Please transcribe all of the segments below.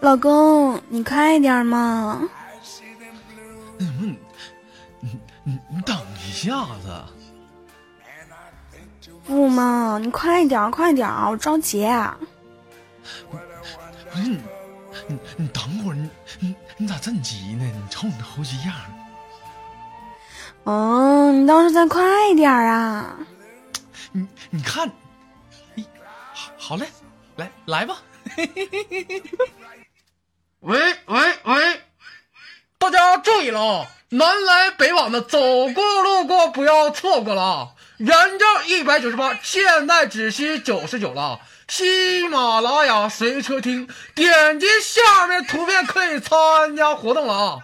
老公，你快点嘛！嗯，你你你等一下子。不嘛，你快点快点我着急。不是你，你你等会儿，你你你咋这么急呢？你瞅你那猴急样。嗯，你倒是再快点啊！你你看，好好嘞，来来吧。喂喂喂，大家注意了，南来北往的走过路过不要错过了。原价一百九十八，现在只需九十九了。喜马拉雅随车听，点击下面图片可以参加活动了啊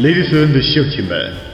！Ladies and 乡亲们，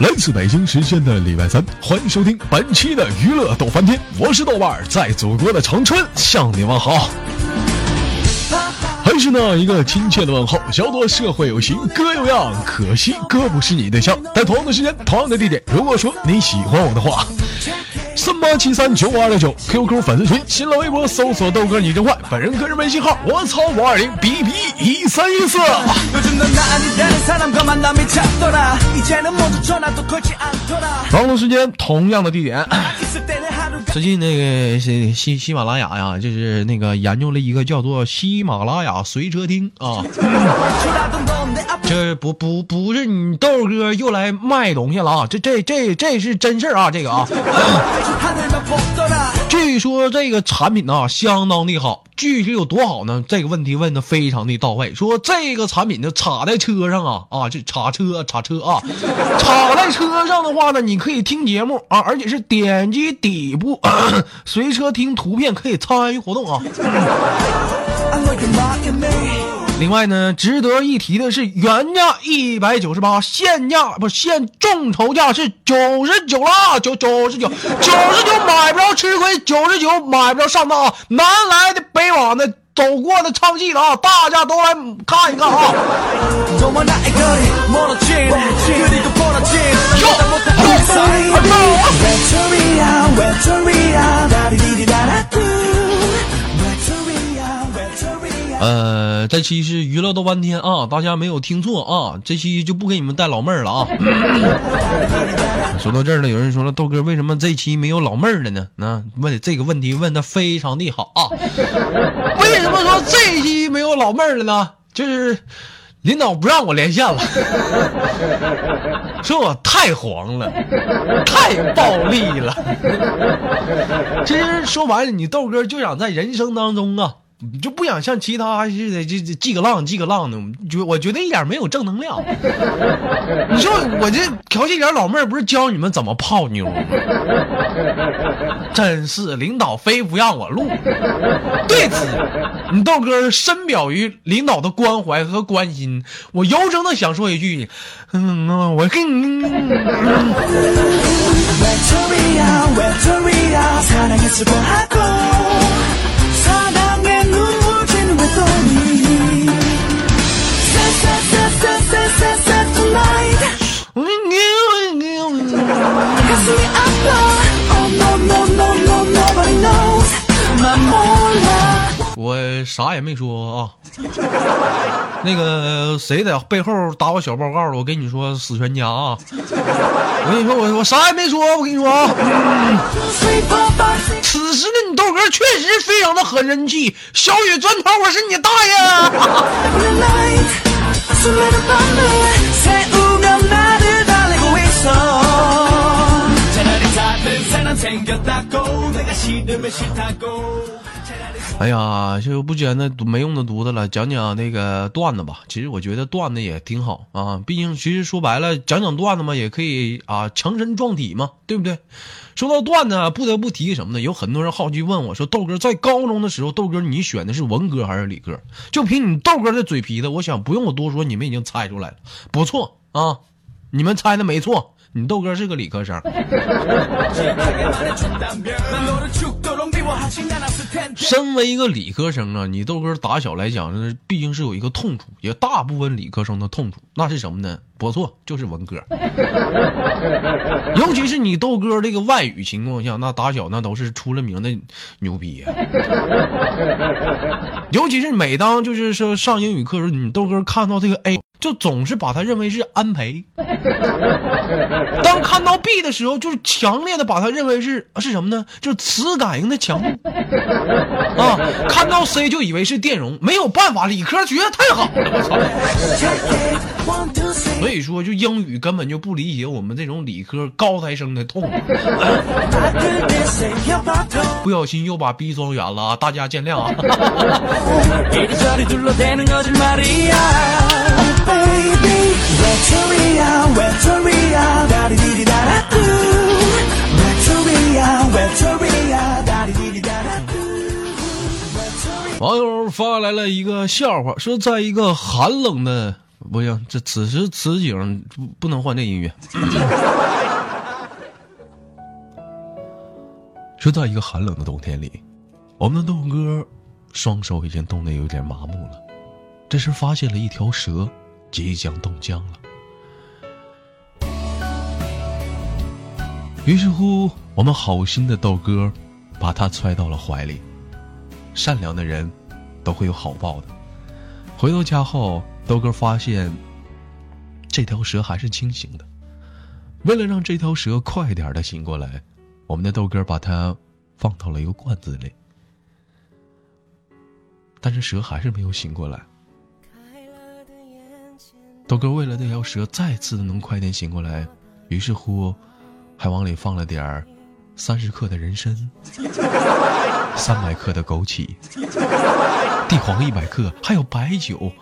来自北京时间的礼拜三，欢迎收听本期的娱乐逗翻天，我是豆瓣，在祖国的长春向你问好。还是那一个亲切的问候，小多社会有型哥有样，可惜哥不是你对象。在同样的时间，同样的地点，如果说你喜欢我的话。三八七三九五二六九 QQ 粉丝群，新浪微博搜索豆哥你真坏，本人个人微信号我操五二零 B B 一三一四。同样时间，同样的地点。最近那个喜喜喜马拉雅呀，就是那个研究了一个叫做喜马拉雅随车听啊。这不不不是你豆哥又来卖东西了啊！这这这这是真事儿啊！这个啊，据说这个产品呢相当的好，具体有多好呢？这个问题问的非常的到位。说这个产品呢插在车上啊 啊，这插车插车啊，插在车上的话呢，你可以听节目啊，而且是点击底部 随车听图片可以参与活动啊。另外呢，值得一提的是，原价一百九十八，现价不现众筹价是九十九啦，九九十九，九十九买不着吃亏，九十九买不着上当啊！南来的北往的，走过的唱戏的啊，大家都来看一看啊！呃，这期是娱乐豆半天啊，大家没有听错啊，这期就不给你们带老妹儿了啊。说到这儿了，有人说了，豆哥为什么这期没有老妹儿了呢？那问这个问题问的非常的好啊。为什么说这期没有老妹儿了呢？就是领导不让我连线了，说我太黄了，太暴力了。其实说白了，你豆哥就想在人生当中啊。你就不想像其他似的，这这记个浪记个浪的，觉我觉得一点没有正能量。你说我这调戏点老妹儿，不是教你们怎么泡妞吗？真是领导非不让我录。对此，你豆哥深表于领导的关怀和关心，我由衷的想说一句，嗯，我跟你。我啥也没说啊。那个谁在背后打我小报告了？我跟你说，死全家啊！我跟你说，我我啥也没说，我跟你说啊。此时的你豆哥确实非常的很人气，小雨砖头，我是你大爷！哎呀，就不讲那没用的犊子了，讲讲那个段子吧。其实我觉得段子也挺好啊，毕竟其实说白了，讲讲段子嘛，也可以啊强身壮体嘛，对不对？说到段子，不得不提什么呢？有很多人好奇问我说：“豆哥在高中的时候，豆哥你选的是文科还是理科？”就凭你豆哥的嘴皮子，我想不用我多说，你们已经猜出来了。不错啊，你们猜的没错，你豆哥是个理科生。身为一个理科生啊，你豆哥打小来讲，那，毕竟是有一个痛处，也大部分理科生的痛处，那是什么呢？不错，就是文科。尤其是你豆哥这个外语情况下，那打小那都是出了名的牛逼呀。尤其是每当就是说上英语课时候，你豆哥看到这个 A，就总是把他认为是安培；当看到 B 的时候，就是强烈的把他认为是是什么呢？就是磁感应的强度啊。看到 C 就以为是电容，没有办法，理科学的太好了，我操！所以说，就英语根本就不理解我们这种理科高材生的痛。不小心又把 B 装远了啊，大家见谅啊。网友发来了一个笑话，说在一个寒冷的。不行，这此时此景不不能换这音乐。说在一个寒冷的冬天里，我们的豆哥双手已经冻得有点麻木了。这时发现了一条蛇即将冻僵了。于是乎，我们好心的豆哥把它揣到了怀里。善良的人都会有好报的。回到家后。豆哥发现，这条蛇还是清醒的。为了让这条蛇快点的醒过来，我们的豆哥把它放到了一个罐子里。但是蛇还是没有醒过来。豆哥为了那条蛇再次的能快点醒过来，于是乎，还往里放了点儿三十克的人参，三百克的枸杞，地黄一百克，还有白酒。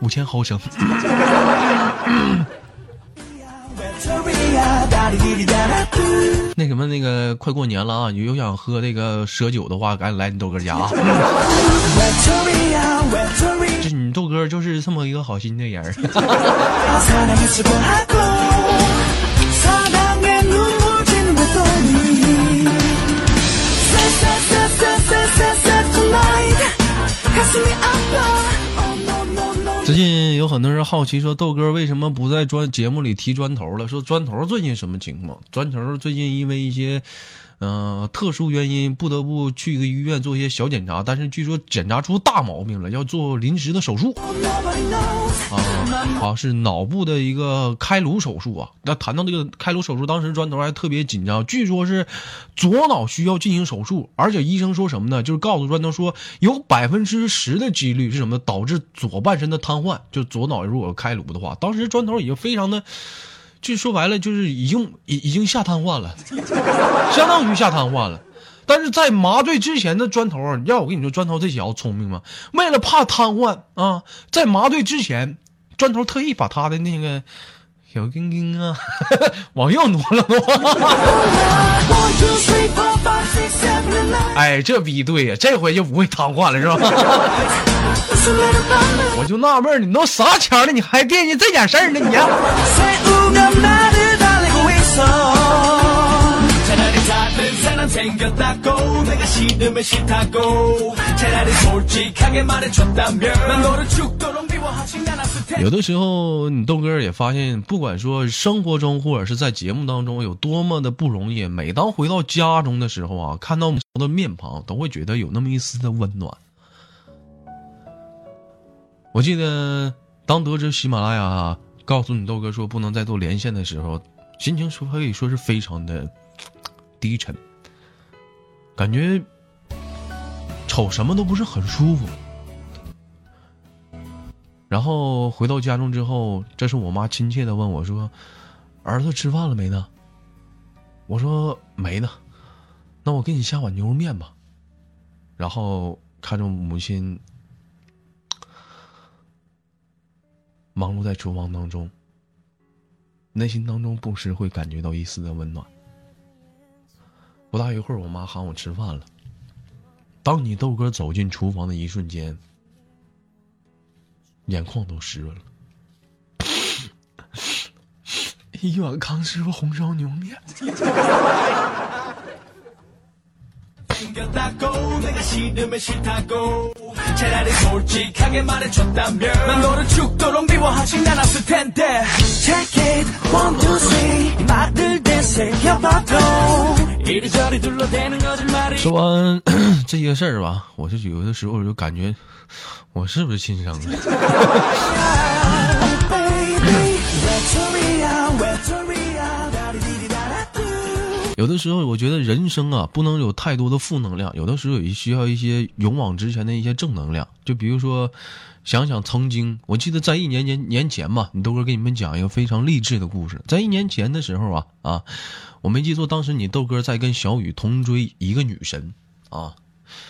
五千毫升。那什么，那个快过年了啊！你有想喝那个蛇酒的话，赶紧来你豆哥家啊！你豆哥就是这么一个好心的人。最近有很多人好奇说，豆哥为什么不在专节目里提砖头了？说砖头最近什么情况？砖头最近因为一些。嗯，特殊原因不得不去一个医院做一些小检查，但是据说检查出大毛病了，要做临时的手术。啊，好是脑部的一个开颅手术啊。那谈到这个开颅手术，当时砖头还特别紧张，据说是左脑需要进行手术，而且医生说什么呢？就是告诉砖头说有百分之十的几率是什么导致左半身的瘫痪，就左脑如果开颅的话，当时砖头已经非常的。就说白了，就是已经已已经下瘫痪了，相当于下瘫痪了。但是在麻醉之前的砖头，要我跟你说，砖头这小子聪明吗？为了怕瘫痪啊，在麻醉之前，砖头特意把他的那个小丁丁啊往右挪了挪。哎，这逼对呀，这回就不会瘫痪了，是吧？我就纳闷你都啥钱了，你还惦记这点事儿呢？你。有的时候，你豆哥也发现，不管说生活中或者是在节目当中有多么的不容易，每当回到家中的时候啊，看到的面庞，都会觉得有那么一丝的温暖。我记得当得知喜马拉雅告诉你豆哥说不能再做连线的时候，心情说可以说是非常的低沉，感觉瞅什么都不是很舒服。然后回到家中之后，这是我妈亲切的问我说：“儿子吃饭了没呢？”我说：“没呢。”那我给你下碗牛肉面吧。然后看着母亲忙碌在厨房当中，内心当中不时会感觉到一丝的温暖。不大一会儿，我妈喊我吃饭了。当你豆哥走进厨房的一瞬间，眼眶都湿润了。一碗康师傅红烧牛面。说完 这些事儿吧，我就有的时候就感觉，我是不是亲生的？有的时候，我觉得人生啊，不能有太多的负能量，有的时候也需要一些勇往直前的一些正能量。就比如说，想想曾经，我记得在一年年年前吧，你豆哥给你们讲一个非常励志的故事。在一年前的时候啊啊，我没记错，当时你豆哥在跟小雨同追一个女神啊。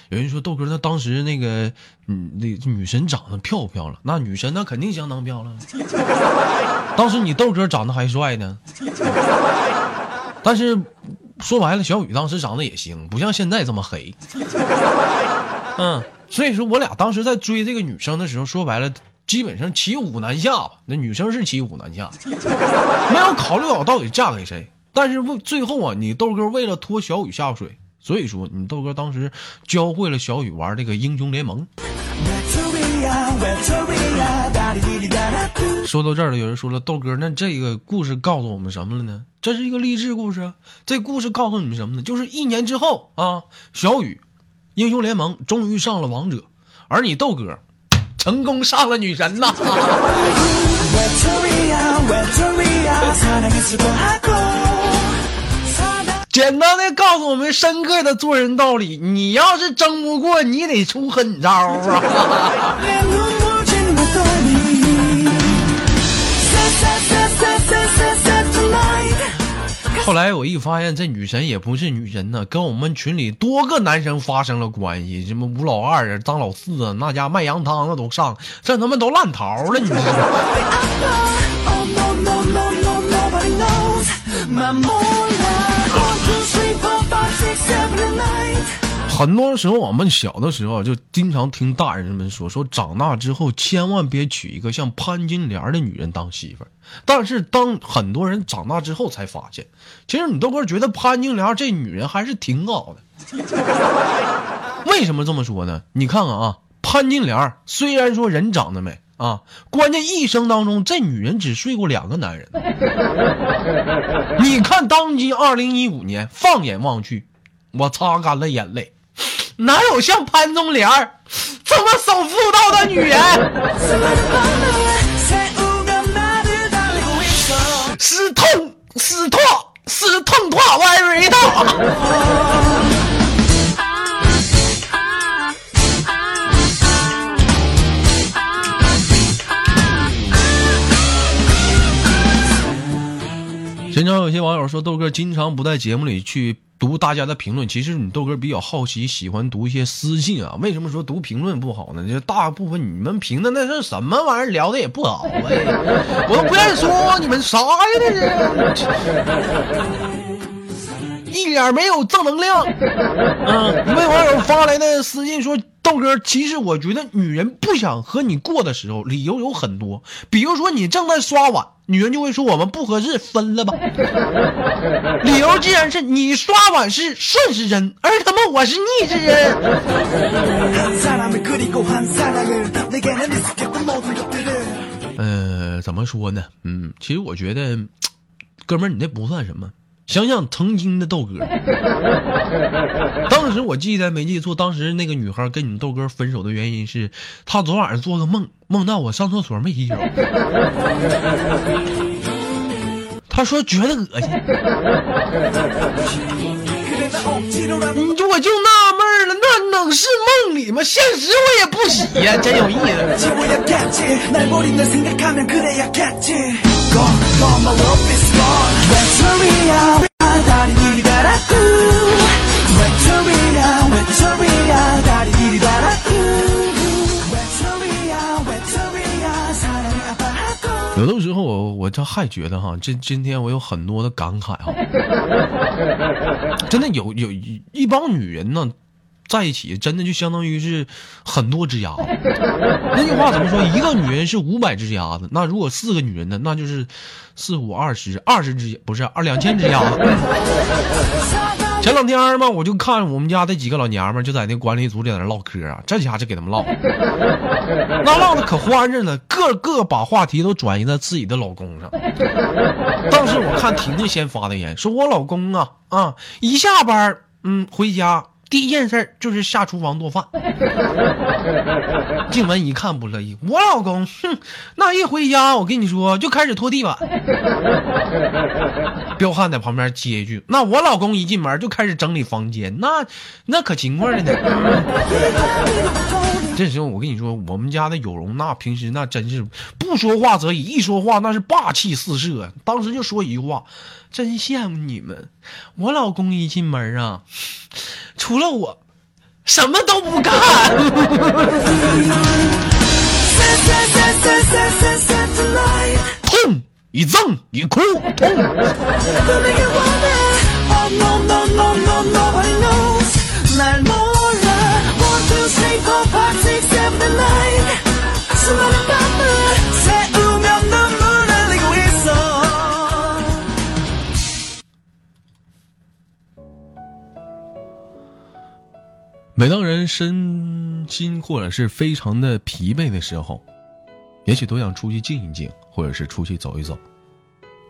有人说豆哥，他当时那个嗯，那女神长得漂不漂亮？那女神那肯定相当漂亮。当时你豆哥长得还帅呢。但是说白了，小雨当时长得也行，不像现在这么黑。嗯，所以说我俩当时在追这个女生的时候，说白了，基本上骑虎难下吧。那女生是骑虎难下，没有考虑好到底嫁给谁。但是为最后啊，你豆哥为了拖小雨下水，所以说你豆哥当时教会了小雨玩这个英雄联盟。说到这儿了，有人说了，豆哥，那这个故事告诉我们什么了呢？这是一个励志故事。这故事告诉你们什么呢？就是一年之后啊，小雨英雄联盟终于上了王者，而你豆哥成功上了女神呐。简单的告诉我们深刻的做人道理：你要是争不过，你得出狠招啊！后来我一发现，这女神也不是女神呢，跟我们群里多个男生发生了关系，什么吴老二啊、张老四啊，那家卖羊汤的都上，这他妈都烂桃了，你 知道很多时候，我们小的时候就经常听大人们说，说长大之后千万别娶一个像潘金莲的女人当媳妇儿。但是当很多人长大之后才发现，其实你豆哥觉得潘金莲这女人还是挺好的。为什么这么说呢？你看看啊，潘金莲虽然说人长得美啊，关键一生当中这女人只睡过两个男人。你看当今二零一五年，放眼望去，我擦干了眼泪。哪有像潘金莲儿这么守妇道的女人？死痛，死痛，死痛痛，very 痛。说，豆哥经常不在节目里去读大家的评论。其实你豆哥比较好奇，喜欢读一些私信啊。为什么说读评论不好呢？就大部分你们评的那是什么玩意儿，聊的也不好哎，我都不愿意说你们啥呀，这是一点没有正能量。嗯，一位网友发来的私信说。豆哥，其实我觉得女人不想和你过的时候，理由有很多。比如说你正在刷碗，女人就会说我们不合适，分了吧。理由既然是你刷碗是顺时针，而他妈我是逆时针。呃，怎么说呢？嗯，其实我觉得，哥们儿，你那不算什么。想想曾经的豆哥，当时我记得没记错，当时那个女孩跟你们豆哥分手的原因是，她昨晚上做个梦，梦到我上厕所没洗手，她说觉得恶心。你就我就纳闷了，那能是梦里吗？现实我也不洗呀，真有意思。还觉得哈，今今天我有很多的感慨哈，真的有有一一帮女人呢，在一起真的就相当于是很多只鸭子。那句话怎么说？一个女人是五百只鸭子，那如果四个女人呢，那就是四五二十二十只不是二两千只鸭子。前两天嘛，我就看我们家这几个老娘们就在那管理组里在那唠嗑啊，这家就给他们唠，那唠的可欢着呢，个个把话题都转移到自己的老公上。当时我看婷婷先发的言，说我老公啊啊，一下班嗯回家。第一件事就是下厨房做饭。静文一看不乐意，我老公，哼，那一回家我跟你说就开始拖地板。彪悍在旁边接一句，那我老公一进门就开始整理房间，那那可勤快了呢。这时候我跟你说，我们家的有容那平时那真是不说话则已，一说话那是霸气四射。当时就说一句话，真羡慕你们，我老公一进门啊。除了我，什么都不干。痛一赠一哭痛。每当人身心或者是非常的疲惫的时候，也许都想出去静一静，或者是出去走一走。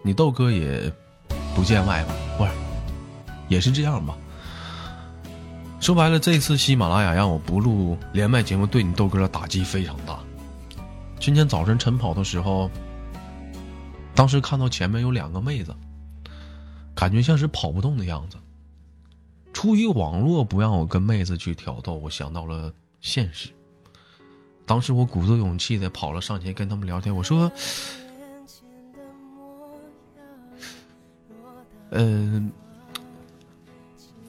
你豆哥也不见外吧？不是，也是这样吧？说白了，这次喜马拉雅让我不录连麦节目，对你豆哥的打击非常大。今天早晨晨跑的时候，当时看到前面有两个妹子，感觉像是跑不动的样子。出于网络不让我跟妹子去挑逗，我想到了现实。当时我鼓足勇气的跑了上前跟他们聊天，我说：“嗯，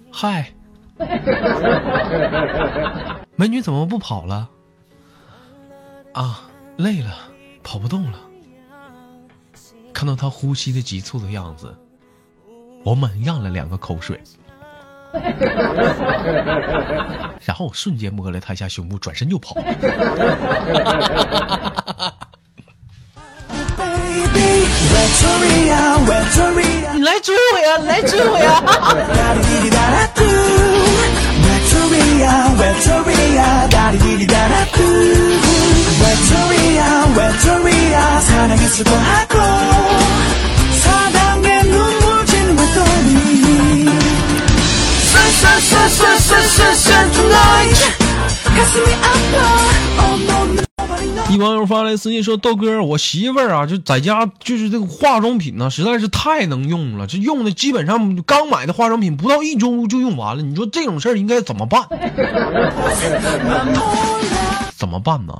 嗨，美女怎么不跑了？啊，累了，跑不动了。”看到她呼吸的急促的样子，我猛咽了两个口水。然后我瞬间摸了他一下胸部，转身就跑。你来追我呀！来追我呀！一网友发来私信说：“豆哥，我媳妇儿啊，就在家就是这个化妆品呢，实在是太能用了。这用的基本上刚买的化妆品不到一周就用完了。你说这种事儿应该怎么办？怎么办呢？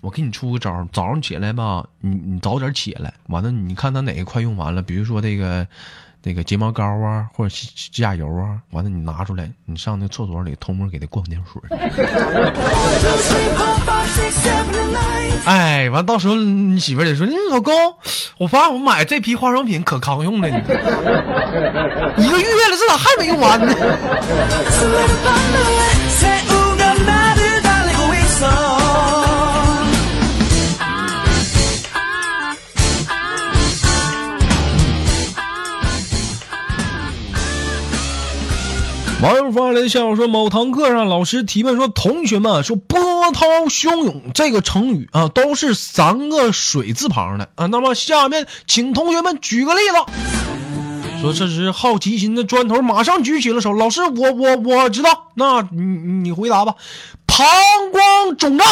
我给你出个招早上起来吧，你你早点起来，完了你看他哪个快用完了，比如说这个。”那个睫毛膏啊，或者指甲油啊，完了你拿出来，你上那厕所里偷摸给他灌点水。哎，完到时候你媳妇得说：“你老公，我发现我买这批化妆品可扛用了，一个月了，这咋还没用完呢？” 网友发来的笑话说：某堂课上，老师提问说：“同学们说波涛汹涌这个成语啊，都是三个水字旁的啊。那么下面请同学们举个例子。”说这是好奇心的砖头，马上举起了手。老师，我我我知道，那你你回答吧。膀胱肿胀，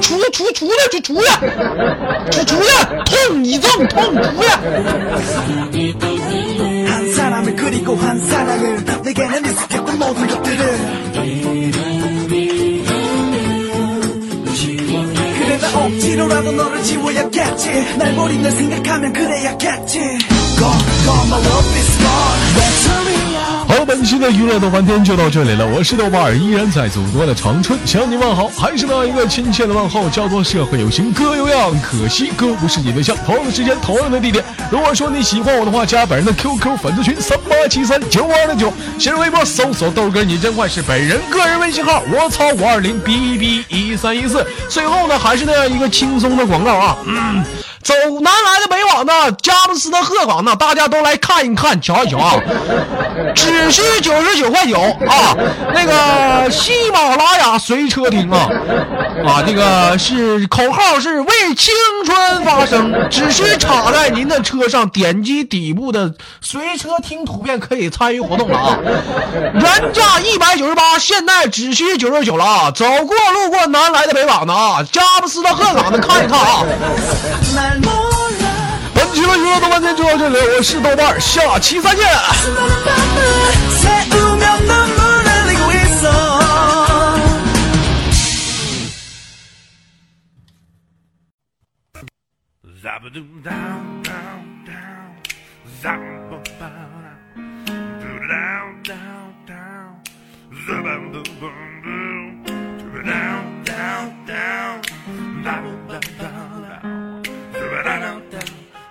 出出出去就出去，出出去，痛你正痛出去。 억지로라도 너를 지워야겠지. 날 버린다 생각하면 그래야겠지. Gone, gone, my love is gone 好，本期的娱乐逗翻天就到这里了。我是豆瓣儿，依然在祖国的长春向你问好，还是那样一个亲切的问候，叫做社会有情哥有样，可惜哥不是你对象。同样的时间，同样的地点。如果说你喜欢我的话，加本人的 QQ 粉丝群三八七三九二六九，新浪微博搜索豆哥你真坏是本人个人微信号，我操五二零 b b 一三一四。最后呢，还是那样一个轻松的广告啊，嗯。走南来的北往的，佳木斯的鹤岗的，大家都来看一看，瞧一瞧啊！只需九十九块九啊！那个喜马拉雅随车听啊啊！这个是口号是为青春发声，只需插在您的车上，点击底部的随车听图片可以参与活动了啊！原价一百九十八，现在只需九十九了啊！走过路过南来的北往的啊，佳木斯的鹤岗的看一看啊！今天的豆瓣就到这里，我是豆瓣，下期再见。